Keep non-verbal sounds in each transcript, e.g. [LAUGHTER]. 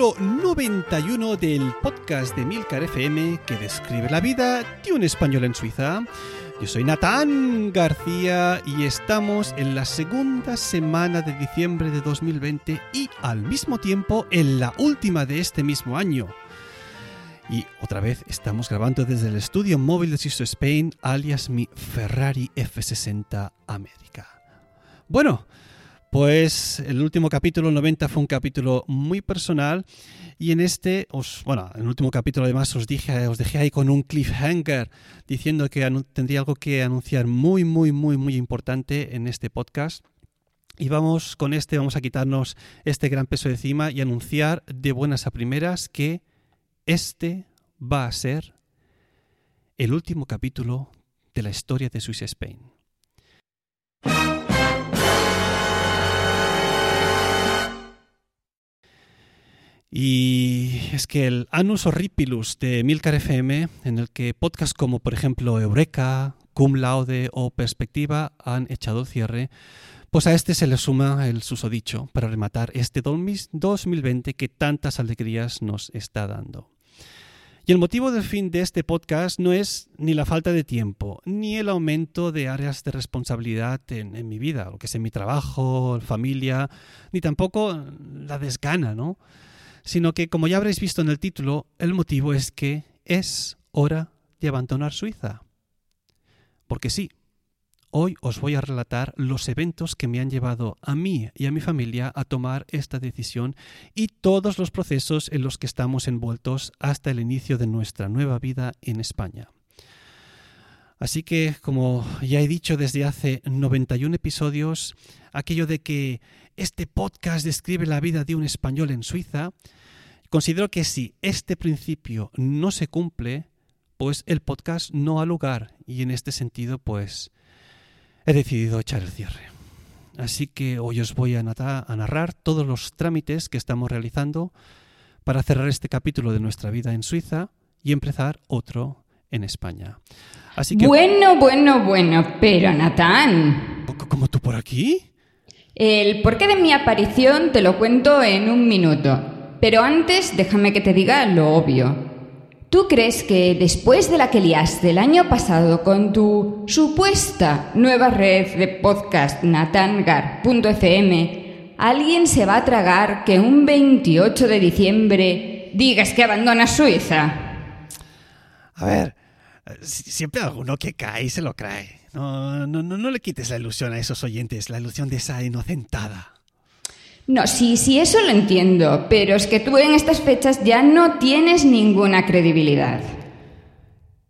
capítulo 91 del podcast de Milcar FM que describe la vida de un español en Suiza. Yo soy Natán García y estamos en la segunda semana de diciembre de 2020 y al mismo tiempo en la última de este mismo año. Y otra vez estamos grabando desde el estudio móvil de Swiss Spain, alias mi Ferrari F60 América. Bueno, pues el último capítulo 90 fue un capítulo muy personal y en este, os, bueno, en el último capítulo además os dije, os dejé ahí con un cliffhanger diciendo que tendría algo que anunciar muy, muy, muy, muy importante en este podcast. Y vamos con este, vamos a quitarnos este gran peso de encima y anunciar de buenas a primeras que este va a ser el último capítulo de la historia de Swiss Spain. Y es que el Anus Horripilus de Milcar FM, en el que podcasts como por ejemplo Eureka, Cum Laude o Perspectiva han echado cierre, pues a este se le suma el susodicho para rematar este 2020 que tantas alegrías nos está dando. Y el motivo del fin de este podcast no es ni la falta de tiempo, ni el aumento de áreas de responsabilidad en, en mi vida, lo que es en mi trabajo, familia, ni tampoco la desgana, ¿no? Sino que, como ya habréis visto en el título, el motivo es que es hora de abandonar Suiza. Porque sí, hoy os voy a relatar los eventos que me han llevado a mí y a mi familia a tomar esta decisión y todos los procesos en los que estamos envueltos hasta el inicio de nuestra nueva vida en España. Así que, como ya he dicho desde hace 91 episodios, aquello de que este podcast describe la vida de un español en Suiza, considero que si este principio no se cumple, pues el podcast no ha lugar y en este sentido pues he decidido echar el cierre. Así que hoy os voy a, narrar todos los trámites que estamos realizando para cerrar este capítulo de nuestra vida en Suiza y empezar otro en España. Así que, bueno, bueno, bueno, pero Natán. ¿Cómo tú por aquí? El porqué de mi aparición te lo cuento en un minuto. Pero antes déjame que te diga lo obvio. ¿Tú crees que después de la que liaste el año pasado con tu supuesta nueva red de podcast natangar.fm, alguien se va a tragar que un 28 de diciembre digas que abandonas Suiza? A ver, siempre alguno que cae y se lo cree. No, no, no, no le quites la ilusión a esos oyentes, la ilusión de esa inocentada. No, sí, sí, eso lo entiendo, pero es que tú en estas fechas ya no tienes ninguna credibilidad.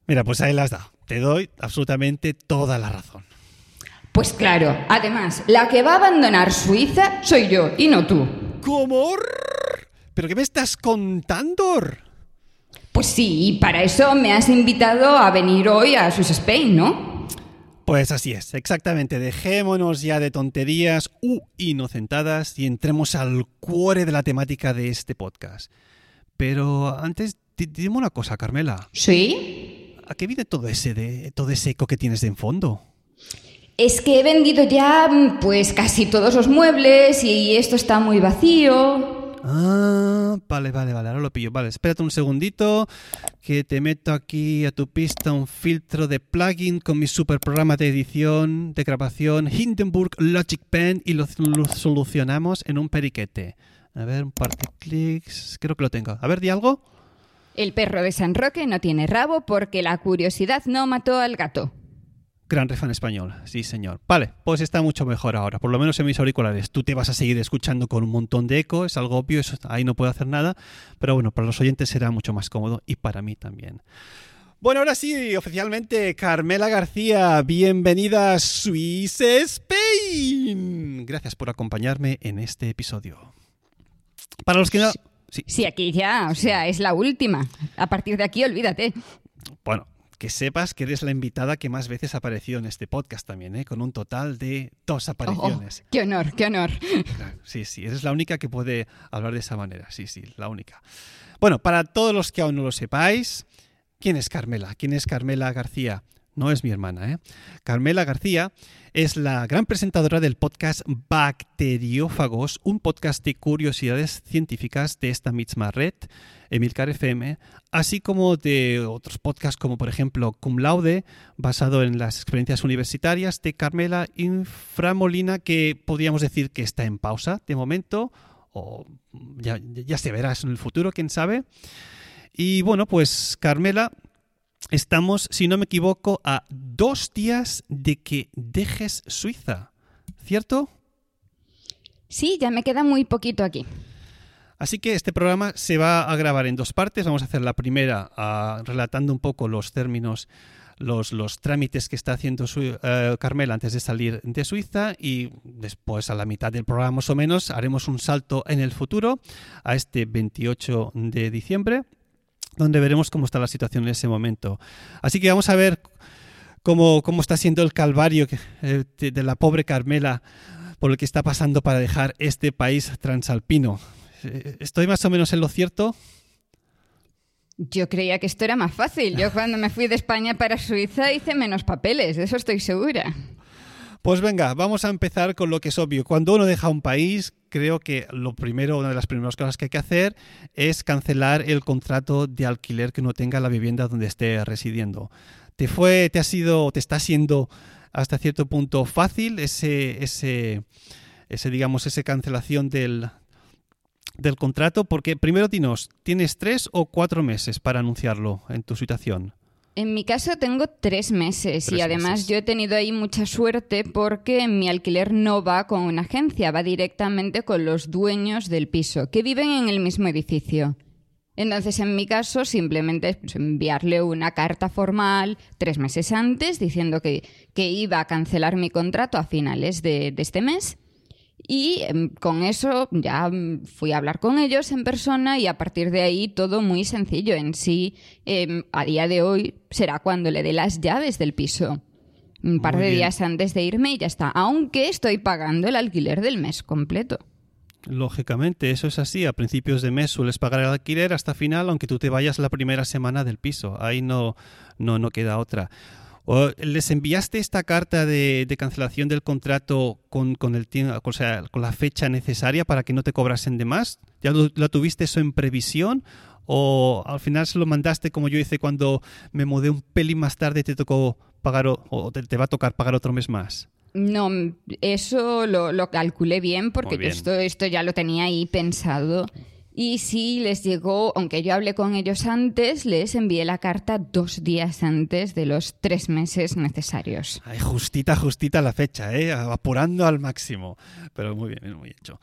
Mira, pues ahí las da. Te doy absolutamente toda la razón. Pues claro, además, la que va a abandonar Suiza soy yo y no tú. ¿Cómo? ¿Pero qué me estás contando? Pues sí, y para eso me has invitado a venir hoy a Swiss Spain, ¿no? Pues así es, exactamente. Dejémonos ya de tonterías u inocentadas y entremos al cuore de la temática de este podcast. Pero antes, dime una cosa, Carmela. ¿Sí? ¿A qué viene todo ese de todo ese eco que tienes de en fondo? Es que he vendido ya pues casi todos los muebles y esto está muy vacío. Ah, vale, vale, vale, ahora lo pillo. Vale, espérate un segundito que te meto aquí a tu pista un filtro de plugin con mi super programa de edición, de grabación, Hindenburg Logic Pen y lo, solucionamos en un periquete. A ver, un par de clics, creo que lo tengo. A ver, di algo. El perro de San Roque no tiene rabo porque la curiosidad no mató al gato. Gran refán español, sí señor. Vale, pues está mucho mejor ahora, por lo menos en mis auriculares. Tú te vas a seguir escuchando con un montón de eco, es algo obvio, eso, ahí no puedo hacer nada, pero bueno, para los oyentes será mucho más cómodo y para mí también. Bueno, ahora sí, oficialmente, Carmela García, bienvenida a Swiss Spain. Gracias por acompañarme en este episodio. Para los que no... Sí. sí, aquí ya, o sea, es la última. A partir de aquí, olvídate. Bueno, que sepas que eres la invitada que más veces ha aparecido en este podcast también, ¿eh? con un total de dos oh, oh, apariciones. ¡Qué honor, qué honor! Sí, sí, eres la única que puede hablar de esa manera, sí, sí, la única. Bueno, para todos los que aún no lo sepáis, ¿quién es Carmela? ¿Quién es Carmela García? No es mi hermana. ¿eh? Carmela García es la gran presentadora del podcast Bacteriófagos, un podcast de curiosidades científicas de esta misma red, Emilcar FM, así como de otros podcasts como por ejemplo Cum Laude, basado en las experiencias universitarias de Carmela Inframolina, que podríamos decir que está en pausa de momento, o ya, ya se verá en el futuro, quién sabe. Y bueno, pues Carmela estamos, si no me equivoco, a dos días de que dejes Suiza, ¿cierto? Sí, ya me queda muy poquito aquí. Así que este programa se va a grabar en dos partes. Vamos a hacer la primera uh, relatando un poco los términos, los, los trámites que está haciendo su, uh, Carmela antes de salir de Suiza y después a la mitad del programa más o menos haremos un salto en el futuro a este 28 de diciembre donde veremos cómo está la situación en ese momento. Así que vamos a ver cómo, cómo está siendo el calvario eh, de, la pobre Carmela por el que está pasando para dejar este país transalpino. Eh, ¿Estoy más o menos en lo cierto? Yo creía que esto era más fácil. Yo cuando me fui de España para Suiza hice menos papeles, de eso estoy segura. Pues venga, vamos a empezar con lo que es obvio. Cuando uno deja un país, creo que lo primero, una de las primeras cosas que hay que hacer es cancelar el contrato de alquiler que uno tenga la vivienda donde esté residiendo. ¿Te fue, te ha sido, te está siendo hasta cierto punto fácil ese, ese, ese digamos, esa cancelación del, del contrato? Porque primero dinos, ¿tienes tres o cuatro meses para anunciarlo en tu situación? En mi caso tengo tres meses tres y además meses. yo he tenido ahí mucha suerte porque mi alquiler no va con una agencia, va directamente con los dueños del piso, que viven en el mismo edificio. Entonces, en mi caso, simplemente pues, enviarle una carta formal tres meses antes diciendo que, que, iba a cancelar mi contrato a finales de, de este mes y con eso ya fui a hablar con ellos en persona y a partir de ahí todo muy sencillo. En sí, eh, a día de hoy será cuando le dé las llaves del piso. Un par muy de bien. días antes de irme y ya está. Aunque estoy pagando el alquiler del mes completo. Lógicamente, eso es así. A principios de mes sueles pagar el alquiler hasta final, aunque tú te vayas la primera semana del piso. Ahí no, no, no queda otra. ¿Les enviaste esta carta de, de cancelación del contrato con, con, el, o sea, con la fecha necesaria para que no te cobrasen de más? ¿Ya lo, lo, tuviste eso en previsión? ¿O al final se lo mandaste como yo hice cuando me mudé un pelín más tarde y te tocó pagar o, o te, te, va a tocar pagar otro mes más? No, eso lo, lo calculé bien porque bien. Esto, esto ya lo tenía ahí pensado. Y sí les llegó, aunque yo hablé con ellos antes, les envié la carta dos días antes de los tres meses necesarios. Ay, justita, justita la fecha, ¿eh? apurando al máximo. Pero muy bien, muy hecho.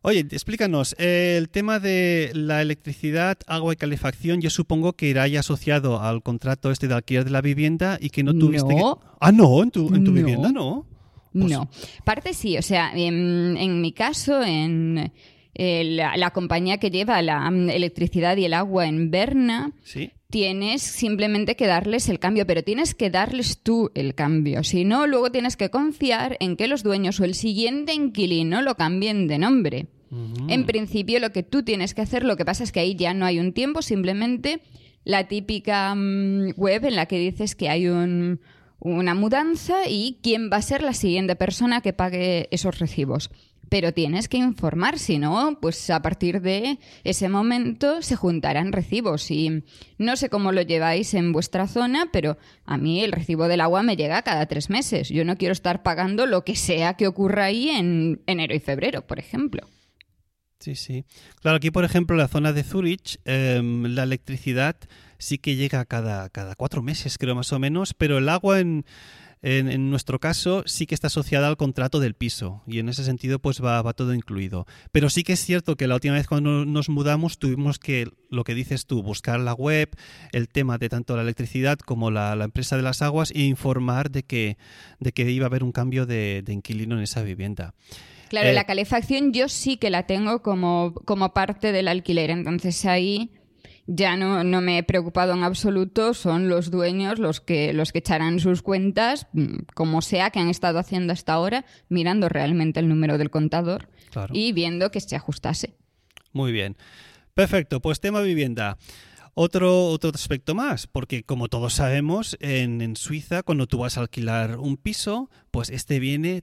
Oye, explícanos, eh, el tema de la electricidad, agua y calefacción, yo supongo que irá ya asociado al contrato este de alquiler de la vivienda y que no tuviste no. que... Ah, no, en tu, en tu no. vivienda no. Pues... No, parte sí, o sea, en, en mi caso, en, eh, la, la, compañía que lleva la um, electricidad y el agua en Berna, ¿Sí? tienes simplemente que darles el cambio, pero tienes que darles tú el cambio. Si no, luego tienes que confiar en que los dueños o el siguiente inquilino lo cambien de nombre. Uh -huh. En principio, lo que tú tienes que hacer, lo que pasa es que ahí ya no hay un tiempo, simplemente la típica um, web en la que dices que hay un, una mudanza y quién va a ser la siguiente persona que pague esos recibos pero tienes que informar, si no, pues a partir de ese momento se juntarán recibos y no sé cómo lo lleváis en vuestra zona, pero a mí el recibo del agua me llega cada tres meses. Yo no quiero estar pagando lo que sea que ocurra ahí en enero y febrero, por ejemplo. Sí, sí. Claro, aquí, por ejemplo, en la zona de Zurich, eh, la electricidad sí que llega cada, cada cuatro meses, creo más o menos, pero el agua en en, en, nuestro caso sí que está asociada al contrato del piso y en ese sentido pues va, va, todo incluido. Pero sí que es cierto que la última vez cuando nos mudamos tuvimos que, lo que dices tú, buscar la web, el tema de tanto la electricidad como la, la empresa de las aguas e informar de que, de que iba a haber un cambio de, de inquilino en esa vivienda. Claro, eh, la calefacción yo sí que la tengo como, como parte del alquiler, entonces ahí ya no, no, me he preocupado en absoluto, son los dueños los que, los que echarán sus cuentas, mm, como sea que han estado haciendo hasta ahora, mirando realmente el número del contador claro. y viendo que se ajustase. Muy bien. Perfecto, pues tema vivienda. Otro, otro aspecto más, porque como todos sabemos, en, en Suiza cuando tú vas a alquilar un piso, pues este viene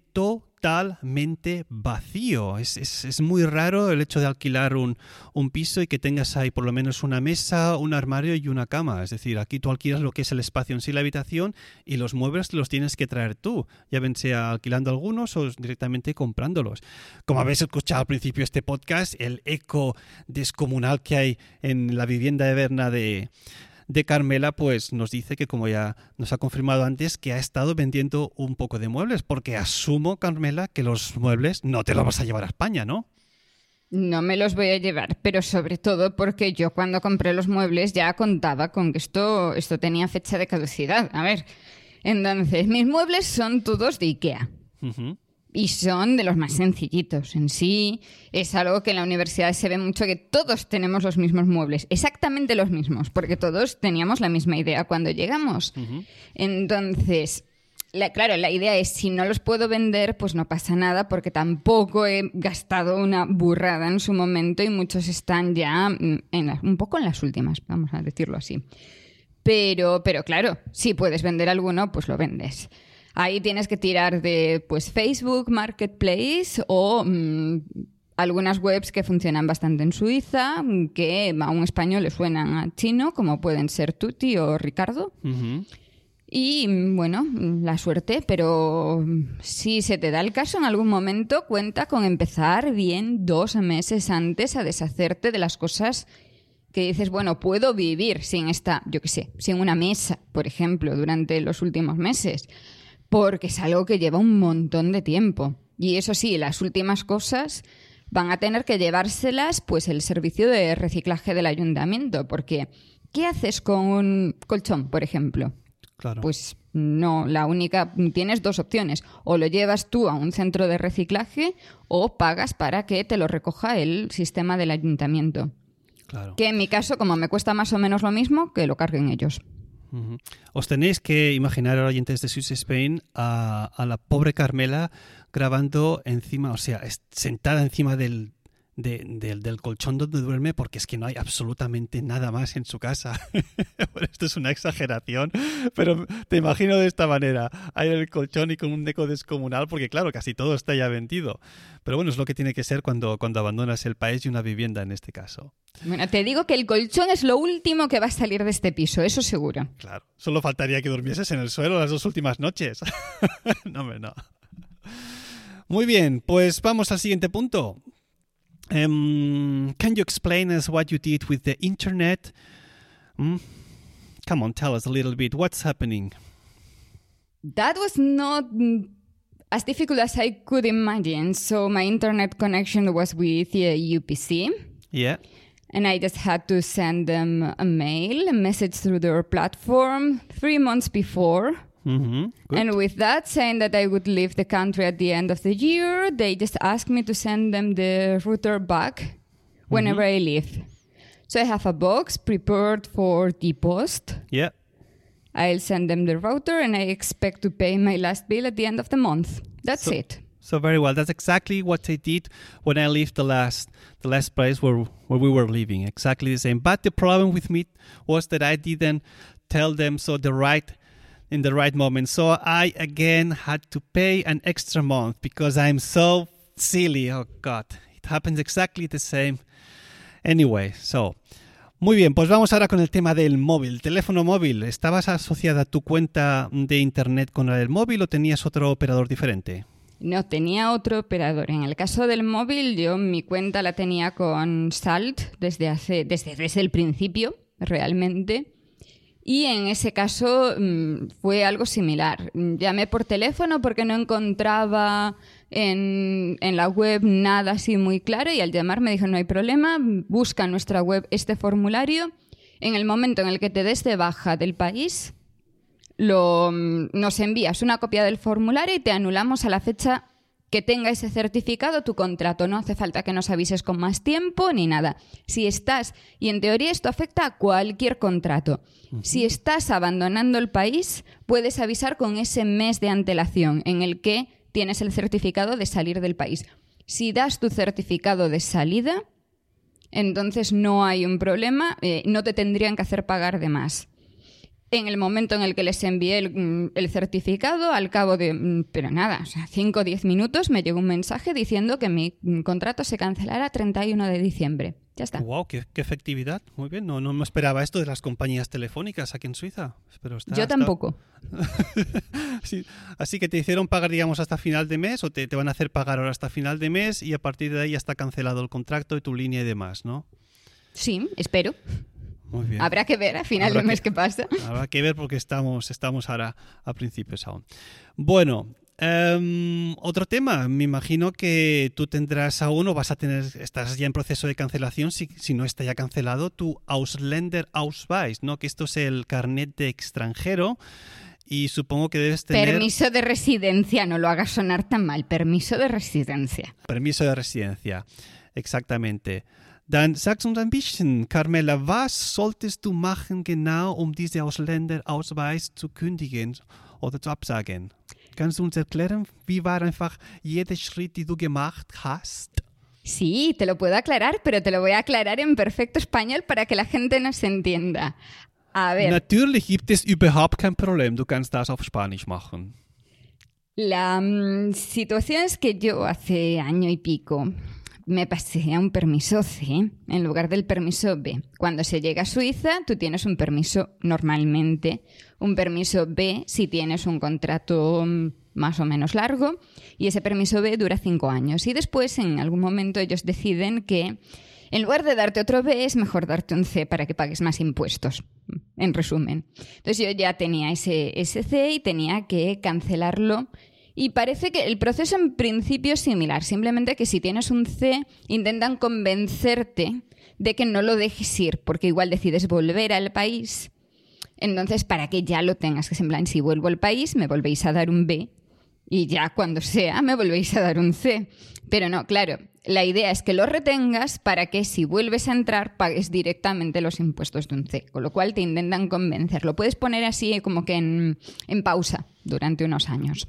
totalmente vacío. Es, es, es, muy raro el hecho de alquilar un, un, piso y que tengas ahí por lo menos una mesa, un armario y una cama. Es decir, aquí tú alquilas lo que es el espacio en sí, la habitación, y los muebles los tienes que traer tú, ya ven sea alquilando algunos o directamente comprándolos. Como habéis escuchado al principio de este podcast, el eco descomunal que hay en la vivienda de Berna de, de Carmela, pues nos dice que, como ya nos ha confirmado antes, que ha estado vendiendo un poco de muebles, porque asumo, Carmela, que los muebles no te los vas a llevar a España, ¿no? No me los voy a llevar, pero sobre todo porque yo cuando compré los muebles ya contaba con que esto, esto tenía fecha de caducidad. A ver, entonces, mis muebles son todos de IKEA. Uh -huh. Y son de los más sencillitos. En sí, es algo que en la universidad se ve mucho que todos tenemos los mismos muebles, exactamente los mismos, porque todos teníamos la misma idea cuando llegamos. Uh -huh. Entonces, la, claro, la idea es si no los puedo vender, pues no pasa nada, porque tampoco he gastado una burrada en su momento y muchos están ya en la, un poco en las últimas, vamos a decirlo así. Pero, pero claro, si puedes vender alguno, pues lo vendes. Ahí tienes que tirar de pues Facebook Marketplace o mmm, algunas webs que funcionan bastante en Suiza, que a un español le suenan a chino, como pueden ser Tutti o Ricardo. Uh -huh. Y bueno, la suerte, pero si se te da el caso en algún momento, cuenta con empezar bien dos meses antes a deshacerte de las cosas que dices, bueno, puedo vivir sin esta, yo qué sé, sin una mesa, por ejemplo, durante los últimos meses porque es algo que lleva un montón de tiempo. Y eso sí, las últimas cosas van a tener que llevárselas pues el servicio de reciclaje del ayuntamiento, porque ¿qué haces con un colchón, por ejemplo? Claro. Pues no, la única tienes dos opciones, o lo llevas tú a un centro de reciclaje o pagas para que te lo recoja el sistema del ayuntamiento. Claro. Que en mi caso, como me cuesta más o menos lo mismo, que lo carguen ellos. Os tenéis que imaginar, oyentes de Swiss Spain, a, a, la pobre Carmela grabando encima, o sea, sentada encima del, de, de, del colchón donde duerme, porque es que no hay absolutamente nada más en su casa. [LAUGHS] bueno, esto es una exageración, pero te imagino de esta manera: hay el colchón y con un deco descomunal, porque claro, casi todo está ya vendido. Pero bueno, es lo que tiene que ser cuando, cuando abandonas el país y una vivienda en este caso. Bueno, te digo que el colchón es lo último que va a salir de este piso, eso seguro. Claro, solo faltaría que durmieses en el suelo las dos últimas noches. [LAUGHS] no, me no. Muy bien, pues vamos al siguiente punto. Um, can you explain us what you did with the internet? Mm? Come on, tell us a little bit. What's happening? That was not as difficult as I could imagine. So my internet connection was with uh, UPC. Yeah. And I just had to send them a mail, a message through their platform three months before. Mm-hmm. And with that, saying that I would leave the country at the end of the year, they just asked me to send them the router back whenever mm-hmm. I leave. So I have a box prepared for the post. Yeah. I'll send them the router and I expect to pay my last bill at the end of the month. That's So- it. So very well. That's exactly what I did when I left the last the last place where where we were living. Exactly the same. But the problem with me was that I didn't tell them so the right in the right moment. So I again had to pay an extra month because I'm so silly. Oh God, it happens exactly the same. Anyway, so muy bien, pues vamos ahora con el tema del móvil, teléfono móvil. ¿Estabas asociada tu cuenta de internet con la del móvil o tenías otro operador diferente? No, tenía otro operador. En el caso del móvil, yo mi cuenta la tenía con Salt desde, hace, desde, desde el principio, realmente. Y en ese caso mm, fue algo similar. Llamé por teléfono porque no encontraba en, en la web nada así muy claro y al llamar me dijo no hay problema, busca en nuestra web este formulario. En el momento en el que te des de baja del país, lo, mm, nos envías una copia del formulario y te anulamos a la fecha que tenga ese certificado tu contrato. No hace falta que nos avises con más tiempo ni nada. Si estás, y en teoría esto afecta a cualquier contrato, si estás abandonando el país, puedes avisar con ese mes de antelación en el que tienes el certificado de salir del país. Si das tu certificado de salida, Entonces no hay un problema, eh, no te tendrían que hacer pagar de más. En el momento en el que les envié el, mm, el certificado, al cabo de, mm, pero nada, o sea, 5 o 10 minutos, me llegó un mensaje diciendo que mi mm, contrato se cancelará 31 de diciembre. Ya está. Wow, qué, qué efectividad. Muy bien. No, no me esperaba esto de las compañías telefónicas aquí en Suiza. Pero está- Yo está- tampoco. [LAUGHS] Sí, Así que te hicieron pagar, digamos, hasta final de mes o te, te van a hacer pagar ahora hasta final de mes y a partir de ahí ya está cancelado el contrato y tu línea y demás, ¿no? Sí, espero. Muy bien. Habrá que ver a final Habrá de mes que- pasa. Habrá que ver porque estamos, estamos ahora a principios aún. Bueno, em, otro tema. Me imagino que tú tendrás aún o vas a tener, estás ya en proceso de cancelación, si, si no está ya cancelado, tu Ausländer Ausweis, ¿no? Que esto es el carnet de extranjero y supongo que debes tener Permiso de residencia, no lo hagas sonar tan mal. Permiso de residencia. permiso de residencia. Exactamente. Dann sagst uns ein bisschen, Carmela, was solltest du machen genau, um diese Ausländerausweis zu kündigen oder zu absagen? Kannst du uns erklären, wie war einfach jeder Schritt, den du gemacht hast? Sí, te lo puedo aclarar, pero te lo voy a aclarar en perfecto español para que la gente nos entienda. A ver, Natürlich gibt es überhaupt kein Problem, du kannst das auf Spanisch machen. la mm, situación es que yo hace año y pico me pasé a un permiso C en lugar del permiso B. Cuando se llega a Suiza, tú tienes un permiso normalmente, un permiso B si tienes un contrato mm, más o menos largo, y ese permiso B dura cinco años. Y después, en algún momento, ellos deciden que en lugar de darte otro B, es mejor darte un C para que pagues más impuestos. En resumen. Entonces yo ya tenía ese, ese C y tenía que cancelarlo. Y parece que el proceso en principio es similar, simplemente que si tienes un C, intentan convencerte de que no lo dejes ir, porque igual decides volver al país. Entonces, para que ya lo tengas, que es en plan, si vuelvo al país, me volvéis a dar un B y ya cuando sea me volvéis a dar un C. Pero no, claro, la idea es que lo retengas para que si vuelves a entrar pagues directamente los impuestos de un C, con lo cual te intentan convencer. Lo puedes poner así como que en, en pausa durante unos años.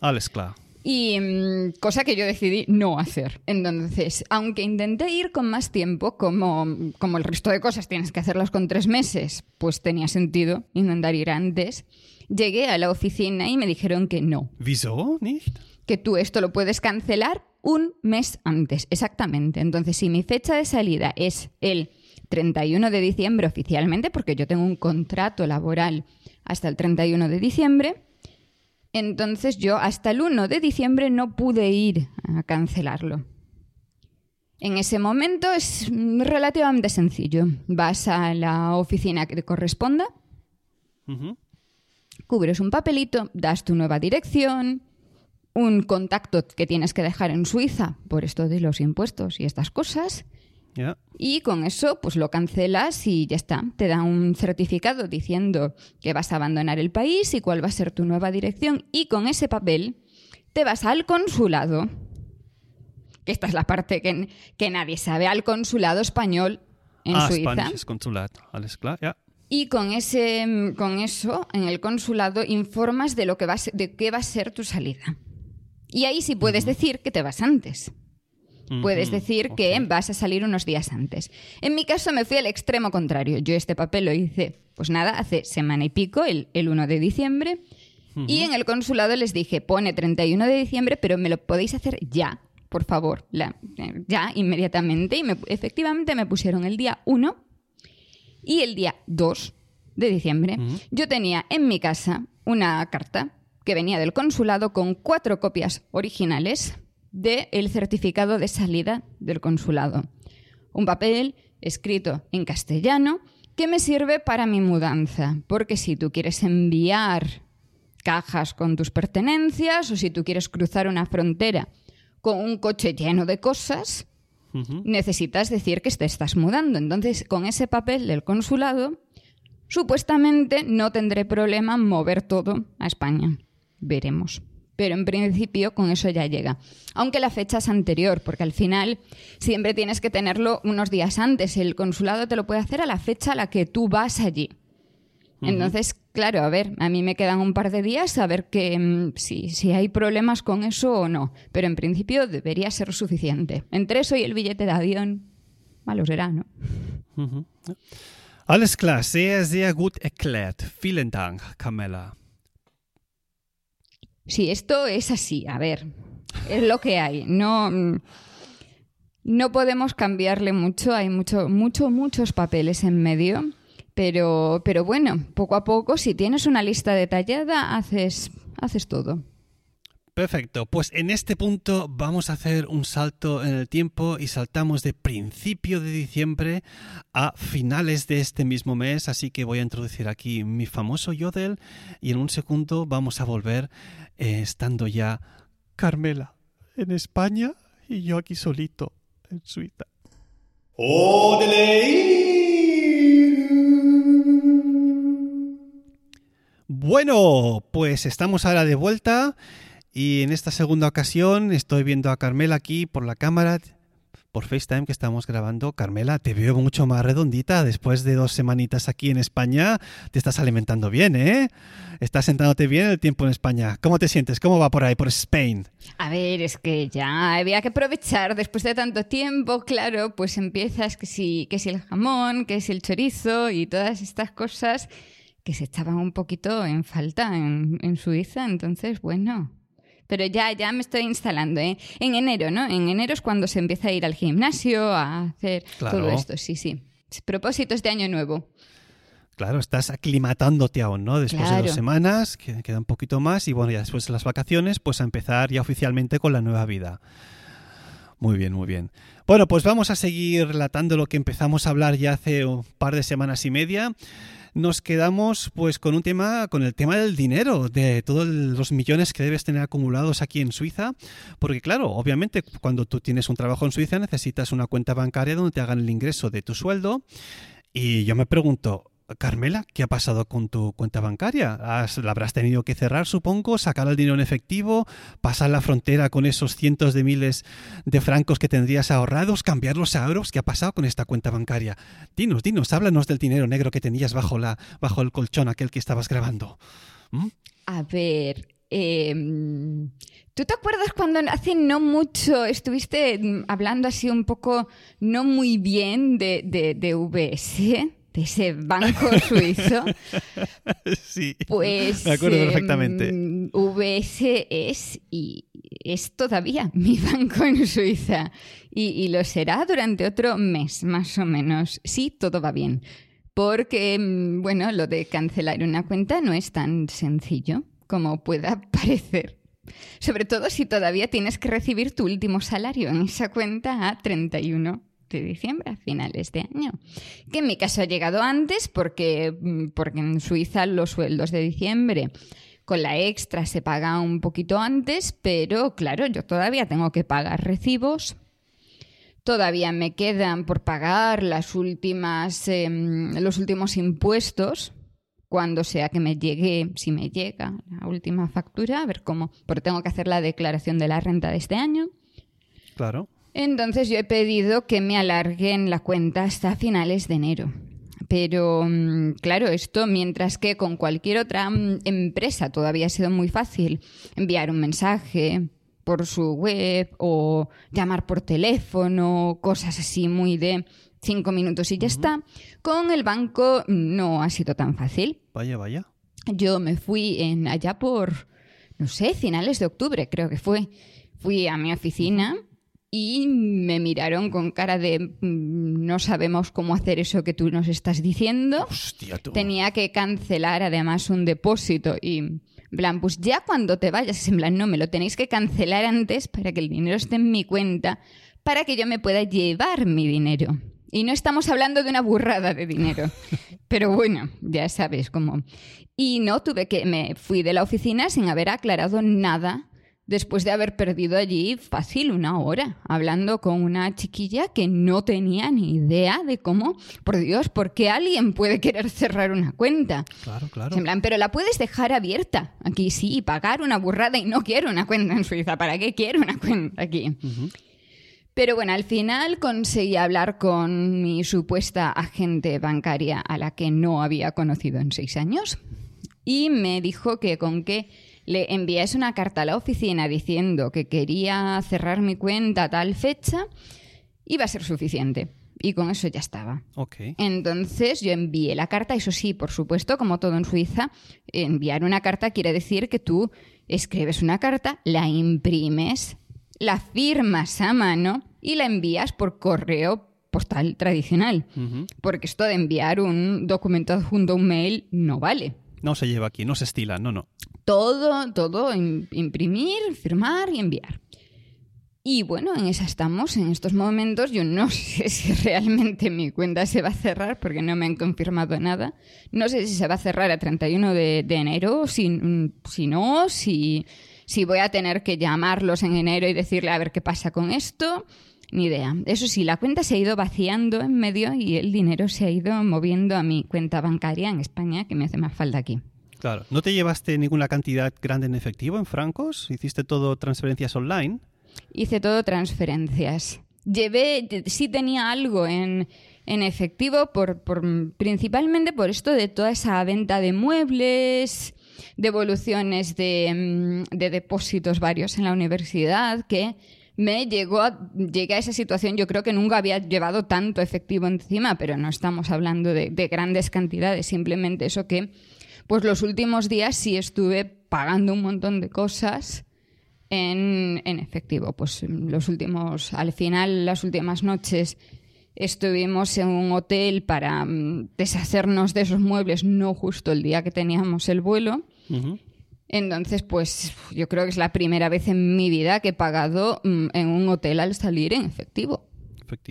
Alles klar. Y mm, cosa que yo decidí no hacer. Entonces, aunque intenté ir con más tiempo, como, como el resto de cosas tienes que hacerlas con tres meses, pues tenía sentido intentar ir antes. Llegué a la oficina y me dijeron que no, Wieso nicht? que tú esto lo puedes cancelar un mes antes, exactamente. Entonces, si mi fecha de salida es el 31 de diciembre oficialmente, porque yo tengo un contrato laboral hasta el 31 de diciembre, entonces yo hasta el 1 de diciembre no pude ir a cancelarlo. En ese momento es relativamente sencillo. Vas a la oficina que te corresponda, cubres un papelito, das tu nueva dirección, un contacto que tienes que dejar en Suiza por esto de los impuestos y estas cosas, Y con eso pues lo cancelas y ya está. Te da un certificado diciendo que vas a abandonar el país y cuál va a ser tu nueva dirección y con ese papel te vas al consulado, que esta es la parte que, que nadie sabe, al consulado español en ah, Suiza. ja. Y con, ese, con eso, en el consulado, informas de, lo que va a ser, de qué va a ser tu salida. Y ahí sí puedes decir que te vas antes. Puedes decir que vas a salir unos días antes. En mi caso me fui al extremo contrario. Yo este papel lo hice, pues nada, hace semana y pico, el, el 1 de diciembre. Y en el consulado les dije, pone 31 de diciembre, pero me lo podéis hacer ya, por favor, la- ya, inmediatamente. Y me- efectivamente me pusieron el día 1 y el día 2 de diciembre. Yo tenía en mi casa una carta que venía del consulado con cuatro copias originales del certificado de salida del consulado. Un papel escrito en castellano que me sirve para mi mudanza, porque si tú quieres enviar cajas con tus pertenencias o si tú quieres cruzar una frontera con un coche lleno de cosas, necesitas decir que te estás mudando. Entonces, con ese papel del consulado, supuestamente no tendré problema en mover todo a España. Veremos. Pero en principio con eso ya llega. Aunque la fecha es anterior, porque al final siempre tienes que tenerlo unos días antes. El consulado te lo puede hacer a la fecha a la que tú vas allí. Entonces, claro, a ver, a mí me quedan un par de días a ver que, mm, si, si hay problemas con eso o no. Pero en principio debería ser suficiente. Entre eso y el billete de avión, malo será, ¿no? Alles klar, sehr, sehr gut erklärt. Vielen Dank, Carmela. Sí, esto es así, a ver, es lo que hay. No, no podemos cambiarle mucho, hay mucho, mucho, muchos papeles en medio. Pero, pero bueno, poco a poco, si tienes una lista detallada, haces, haces todo. Perfecto, pues en este punto vamos a hacer un salto en el tiempo y saltamos de principio de diciembre a finales de este mismo mes, así que voy a introducir aquí mi famoso yodel y en un segundo vamos a volver eh, estando ya Carmela en España y yo aquí solito en Suiza. Bueno, pues estamos ahora de vuelta y en esta segunda ocasión estoy viendo a Carmela aquí por la cámara, por FaceTime que estamos grabando. Carmela, te veo mucho más redondita después de dos semanitas aquí en España. Te estás alimentando bien, ¿eh? Estás sentándote bien el tiempo en España. ¿Cómo te sientes? ¿Cómo va por ahí, por Spain? A ver, es que ya había que aprovechar después de tanto tiempo, claro, pues empiezas que si, que si el jamón, que si el chorizo y todas estas cosas que se echaban un poquito en falta en, en Suiza, entonces, bueno. Pero ya, ya me estoy instalando, ¿eh? En enero, ¿no? En enero es cuando se empieza a ir al gimnasio, a hacer Claro. todo esto, sí, sí. Propósitos de año nuevo. Claro, estás aclimatándote aún, ¿no? Después de dos semanas, que queda un poquito más, y bueno, ya después de las vacaciones, pues a empezar ya oficialmente con la nueva vida. Muy bien, muy bien. Bueno, pues vamos a seguir relatando lo que empezamos a hablar ya hace un par de semanas y media. Nos quedamos pues con un tema, con el tema del dinero, de todos los millones que debes tener acumulados aquí en Suiza, porque claro, obviamente cuando tú tienes un trabajo en Suiza necesitas una cuenta bancaria donde te hagan el ingreso de tu sueldo. Y yo me pregunto, Carmela, ¿qué ha pasado con tu cuenta bancaria? ¿Has- ¿La habrás tenido que cerrar, supongo? ¿Sacar el dinero en efectivo? ¿Pasar la frontera con esos cientos de miles de francos que tendrías ahorrados? ¿Cambiarlos a euros? ¿Qué ha pasado con esta cuenta bancaria? Dinos, dinos, háblanos del dinero negro que tenías bajo, la, bajo el colchón aquel que estabas grabando. ¿Mm? A ver, em, ¿tú te acuerdas cuando hace no mucho estuviste mm, hablando así un poco no muy bien de, de, de VS? De ese banco [LAUGHS] suizo. sí, Pues me acuerdo em, perfectamente. VS es y es todavía [LAUGHS] mi banco en Suiza y, y lo será durante otro mes más o menos. Sí, todo va bien. Porque, em, bueno, lo de cancelar una cuenta no es tan sencillo como pueda [LAUGHS] parecer. Sobre todo si todavía tienes que recibir tu último salario en esa cuenta a 31 de diciembre, a finales de año. Que en mi caso ha llegado antes porque, mm, porque en Suiza los sueldos de diciembre con la extra se paga un poquito antes, pero claro, yo todavía tengo que pagar recibos. Todavía me quedan por pagar las últimas, em, los últimos impuestos cuando sea que me llegue, si me llega la última factura, a ver cómo, porque tengo que hacer la declaración de la renta de este año. Claro. Entonces yo he pedido que me alarguen la cuenta hasta finales de enero. Pero mm, claro, esto mientras que con cualquier otra mm, empresa todavía ha sido muy fácil enviar un mensaje por su web o llamar por teléfono, cosas así muy de cinco minutos y ya está. Con el banco no ha sido tan fácil. Vaya, vaya. Yo me fui en allá por, no sé, finales de octubre, creo que fue. Fui a mi oficina y me miraron con cara de "Mm, no sabemos cómo hacer eso que tú nos estás diciendo. Hostia, tú. Tenía que cancelar además un depósito y plan, pues ya cuando te vayas, en plan, no, me lo tenéis que cancelar antes para que el dinero esté en mi cuenta, para que yo me pueda llevar mi dinero. Y no estamos hablando de una burrada de dinero. [LAUGHS] Pero bueno, ya sabes cómo. Y no tuve que. Me fui de la oficina sin haber aclarado nada. Después de haber perdido allí fácil una hora hablando con una chiquilla que no tenía ni idea de cómo, por Dios, ¿por qué alguien puede querer cerrar una cuenta? Claro, claro. En plan, pero la puedes dejar abierta. Aquí sí, pagar una burrada y no quiero una cuenta en Suiza. ¿Para qué quiero una cuenta aquí? Pero bueno, al final conseguí hablar con mi supuesta agente bancaria a la que no había conocido en seis años y me dijo que con que le enviase una carta a la oficina diciendo que quería cerrar mi cuenta a tal fecha, iba a ser suficiente. y con eso ya estaba. Ok. Entonces yo envié la carta, eso sí, por supuesto, como todo en Suiza, enviar una carta quiere decir que tú escribes una carta, la imprimes, la firmas a mano y la envías por correo postal tradicional. Porque esto de enviar un documento adjunto a un mail no vale. No se lleva aquí, no se estila, no, no. Todo, todo, im- imprimir, firmar y enviar. Y bueno, en esa estamos, en estos momentos. Yo no [LAUGHS] sé si realmente mi cuenta se va a cerrar porque no me han confirmado nada. No sé si se va a cerrar a 31 de, enero, si, si no, si, si voy a tener que llamarlos en enero y decirle a ver qué pasa con esto. Ni idea. Eso sí, la cuenta se ha ido vaciando en medio y el dinero se ha ido moviendo a mi cuenta bancaria en España, que me hace más falta aquí. Claro. ¿No te llevaste ninguna cantidad grande en efectivo, en francos? ¿Hiciste todo transferencias online? Hice todo transferencias. Llevé, sí tenía algo en, en efectivo, por, principalmente por esto de toda esa venta de muebles, devoluciones de, mm, de depósitos varios en la universidad, que me llegó a, llegué a esa situación. Yo creo que nunca había llevado tanto efectivo encima, pero no estamos hablando de grandes cantidades, simplemente eso que, pues los últimos días sí estuve pagando un montón de cosas en, en efectivo. Pues los últimos, al final, las últimas noches estuvimos en un hotel para mm, deshacernos de esos muebles, no justo el día que teníamos el vuelo. Entonces, pues yo creo que es la primera vez en mi vida que he pagado mm, en un hotel al salir en efectivo.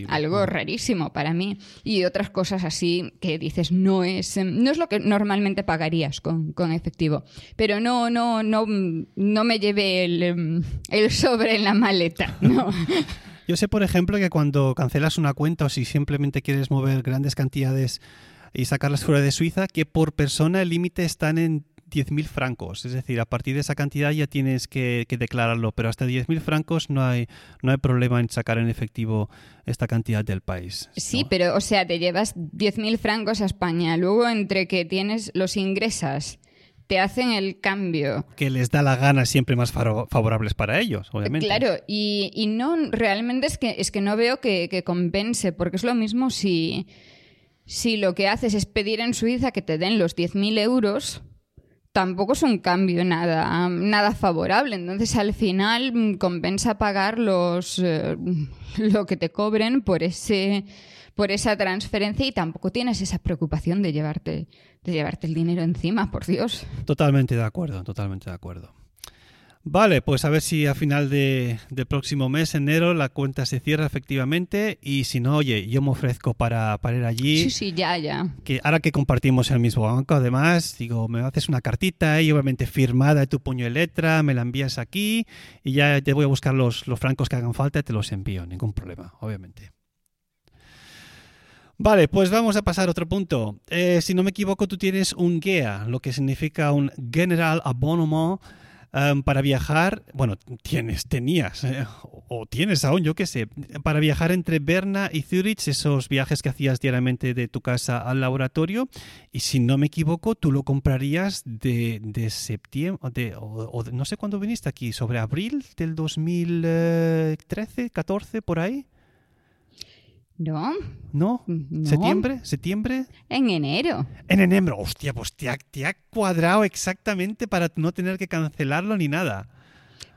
Algo rarísimo para mí. Y otras cosas así que dices, no es, em, no es lo que normalmente pagarías con, con efectivo. Pero no, no, no, no me llevé el, em, el sobre en la maleta. [LAUGHS] No. Yo sé, por ejemplo, que cuando cancelas una cuenta o si simplemente quieres mover grandes cantidades y sacarlas fuera de Suiza, que por persona el límite están en 10.000 francos. Es decir, a partir de esa cantidad ya tienes que, que declararlo, pero hasta 10.000 francos no hay, no hay problema en sacar en efectivo esta cantidad del país. Sí, pero o sea, te llevas 10.000 francos a España. Luego, entre que tienes los ingresas, te hacen el cambio. Que les da la gana siempre más favorables para ellos, obviamente. Claro, y, y no, realmente es que, es que no veo que, que compense, porque es lo mismo si, si lo que haces es pedir en Suiza que te den los 10.000 euros, tampoco es un cambio nada, nada favorable. Entonces, al final, mm, compensa pagar los, eh, [LAUGHS] lo que te cobren por ese por esa transferencia y tampoco tienes esa preocupación de llevarte, de llevarte el dinero encima, por Dios. Totalmente de acuerdo, totalmente de acuerdo. Vale, pues a ver si a final de, del próximo mes, enero, la cuenta se cierra efectivamente y si no, oye, yo me ofrezco para, para ir allí. Sí, sí, ya, ya. Que ahora que compartimos el mismo banco, además, digo, me haces una cartita y obviamente firmada de tu puño y letra, me la envías aquí y ya te voy a buscar los, los francos que hagan falta y te los envío, ningún problema, obviamente. Vale, pues vamos a pasar a otro punto. Eh, si no me equivoco, tú tienes un GEA, lo que significa un General Abonnement um, para viajar. Bueno, tienes, tenías, eh, o tienes aún, yo qué sé, para viajar entre Berna y Zurich, esos viajes que hacías diariamente de tu casa al laboratorio. Y si no me equivoco, tú lo comprarías de, de septiembre, de, o, no sé cuándo viniste aquí, sobre abril del 2013, 14, por ahí. ¿No? ¿No? No. ¿Septiembre? ¿Septiembre? En enero. En enero. Hostia, pues te ha, te ha cuadrado exactamente para no tener que cancelarlo ni nada.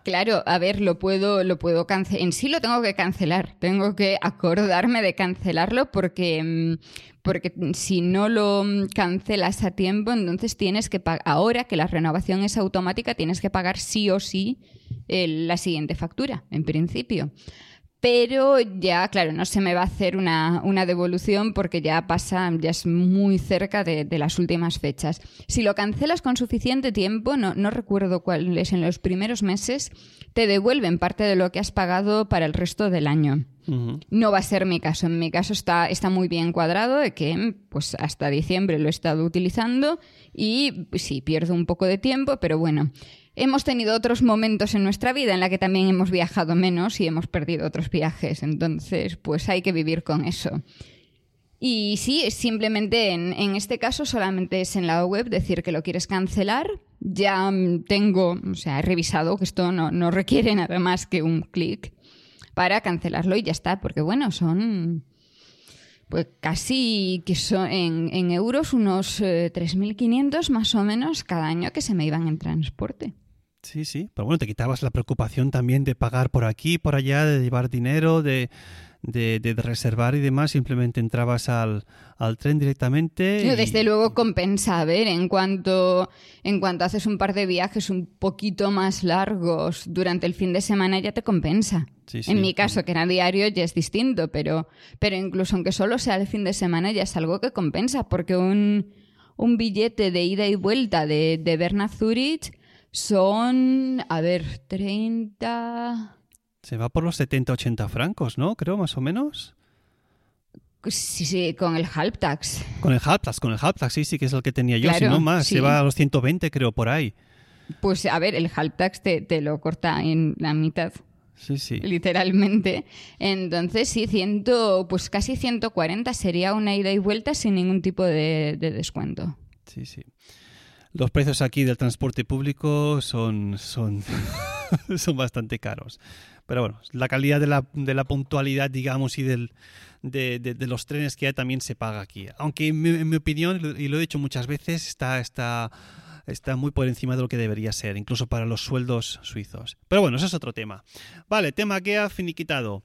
Claro, a ver, lo puedo, lo puedo cancelar. En sí lo tengo que cancelar. Tengo que acordarme de cancelarlo porque, mm, porque si no lo mm, cancelas a tiempo, entonces tienes que pagar. Ahora que la renovación es automática, tienes que pagar sí o sí el- la siguiente factura, en principio. Pero ya, claro, no se me va a hacer una, una devolución porque ya pasa, ya es muy cerca de, de las últimas fechas. Si lo cancelas con suficiente tiempo, no, no recuerdo cuál es, en los primeros meses, te devuelven parte de lo que has pagado para el resto del año. No va a ser mi caso. En mi caso está, está muy bien cuadrado de que pues hasta diciembre lo he estado utilizando y sí, pierdo un poco de tiempo, pero bueno. Hemos tenido otros momentos en nuestra vida en la que también hemos viajado menos y hemos perdido otros viajes. Entonces, pues hay que vivir con eso. Y sí, simplemente en, este caso solamente es en la web decir que lo quieres cancelar. Ya tengo, o sea, he revisado que esto no, requiere nada más que un clic para cancelarlo y ya está, porque bueno, son pues casi que son en, en euros unos eh, 3.500 más o menos cada año que se me iban en transporte. Sí, sí, pero bueno, te quitabas la preocupación también de pagar por aquí, por allá, de llevar dinero, de, de, de reservar y demás, simplemente entrabas al, al tren directamente. No, y- Desde luego compensa, a ver, en cuanto, en cuanto haces un par de viajes un poquito más largos durante el fin de semana ya te compensa. Sí, sí. En mi caso, que era diario, ya es distinto, pero, pero incluso aunque solo sea el fin de semana ya es algo que compensa, porque un, un billete de ida y vuelta de, de Berna Zurich son, a ver, 30... Se va por los 70, 80 francos, ¿no? Creo, más o menos. Sí, sí, con el Halbtax. Con el Halbtax, con el Halbtax, sí, sí, que es el que tenía yo, si no más. sí. Se va a los 120, creo, por ahí. Pues a ver, el Halbtax te, te lo corta en la mitad. Sí, sí. literalmente. Entonces, sí, ciento, pues casi 140 sería una ida y vuelta sin ningún tipo de, de descuento. Sí, sí. Los precios aquí del transporte público son, son, [LAUGHS] son bastante caros. Pero bueno, la calidad de la, de la puntualidad, digamos, y del, de, de- los trenes que hay también se paga aquí. Aunque en mi, en mi opinión, y lo he dicho muchas veces, está, está, está muy por encima de lo que debería ser, incluso para los sueldos suizos. Pero bueno, eso es otro tema. Vale, tema que ha finiquitado.